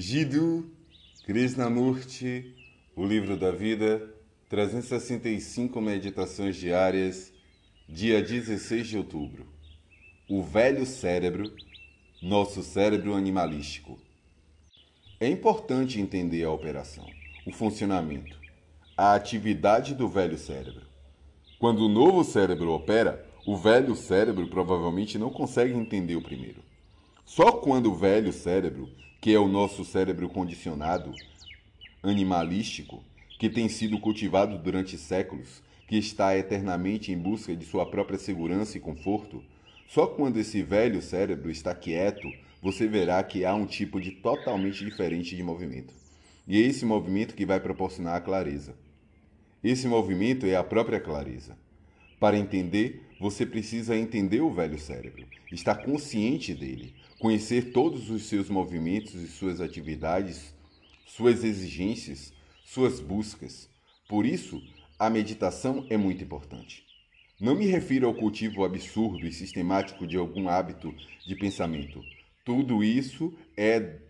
Jiddu Krishnamurti, O Livro da Vida, 365 Meditações Diárias, dia 16 de outubro. O velho cérebro, nosso cérebro animalístico. É importante entender a operação, o funcionamento, a atividade do velho cérebro. Quando o novo cérebro opera, o velho cérebro provavelmente não consegue entender o primeiro. Só quando o velho cérebro que é o nosso cérebro condicionado, animalístico, que tem sido cultivado durante séculos, que está eternamente em busca de sua própria segurança e conforto, só quando esse velho cérebro está quieto, você verá que há um tipo de totalmente diferente de movimento. E é esse movimento que vai proporcionar a clareza. Esse movimento é a própria clareza. Para entender, você precisa entender o velho cérebro, estar consciente dele, conhecer todos os seus movimentos e suas atividades, suas exigências, suas buscas. Por isso, a meditação é muito importante. Não me refiro ao cultivo absurdo e sistemático de algum hábito de pensamento. Tudo isso é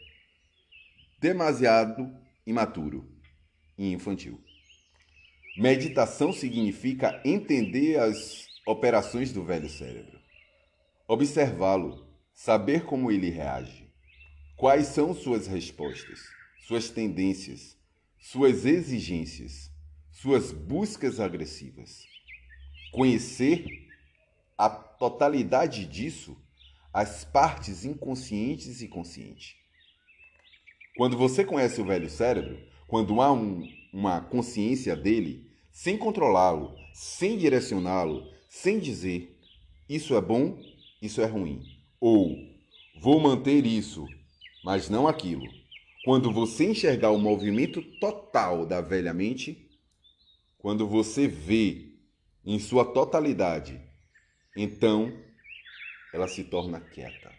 demasiado imaturo e infantil. Meditação significa entender as operações do velho cérebro, observá-lo, saber como ele reage, quais são suas respostas, suas tendências, suas exigências, suas buscas agressivas. Conhecer a totalidade disso, as partes inconscientes e conscientes. Quando você conhece o velho cérebro, quando há um, uma consciência dele, sem controlá-lo, sem direcioná-lo, sem dizer isso é bom, isso é ruim, ou vou manter isso, mas não aquilo. Quando você enxergar o movimento total da velha mente, quando você vê em sua totalidade, então ela se torna quieta.